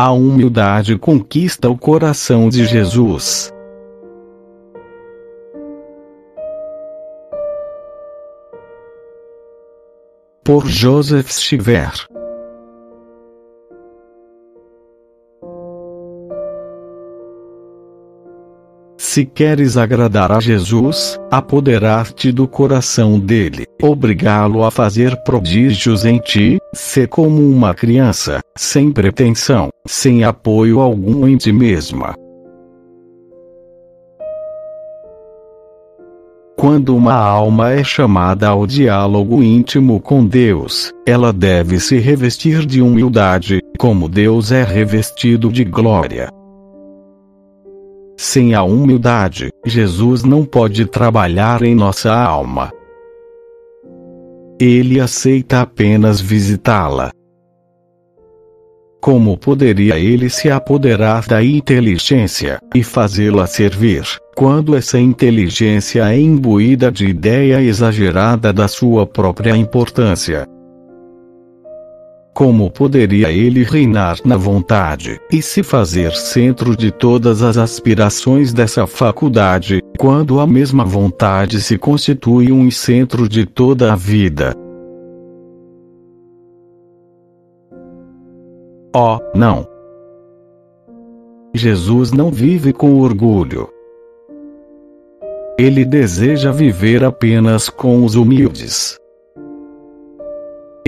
A humildade conquista o coração de Jesus. Por Joseph Stiver Se queres agradar a Jesus, apoderar-te do coração dele, obrigá-lo a fazer prodígios em ti, ser como uma criança, sem pretensão, sem apoio algum em ti mesma. Quando uma alma é chamada ao diálogo íntimo com Deus, ela deve se revestir de humildade, como Deus é revestido de glória. Sem a humildade, Jesus não pode trabalhar em nossa alma. Ele aceita apenas visitá-la. Como poderia ele se apoderar da inteligência e fazê-la servir, quando essa inteligência é imbuída de ideia exagerada da sua própria importância? Como poderia ele reinar na vontade, e se fazer centro de todas as aspirações dessa faculdade, quando a mesma vontade se constitui um centro de toda a vida? Oh, não! Jesus não vive com orgulho. Ele deseja viver apenas com os humildes.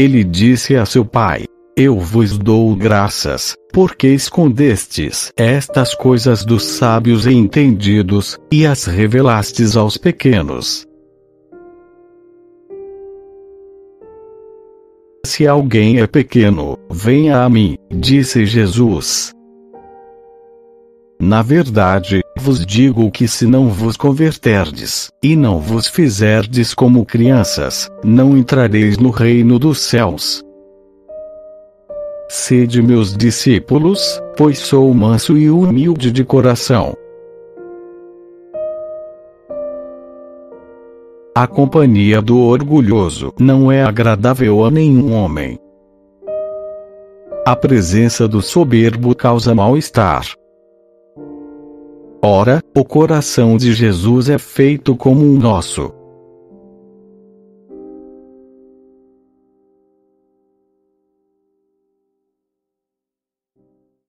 Ele disse a seu pai: Eu vos dou graças, porque escondestes estas coisas dos sábios e entendidos, e as revelastes aos pequenos. Se alguém é pequeno, venha a mim, disse Jesus. Na verdade, vos digo que se não vos converterdes, e não vos fizerdes como crianças, não entrareis no reino dos céus. Sede meus discípulos, pois sou manso e humilde de coração. A companhia do orgulhoso não é agradável a nenhum homem. A presença do soberbo causa mal-estar. Ora, o coração de Jesus é feito como o nosso.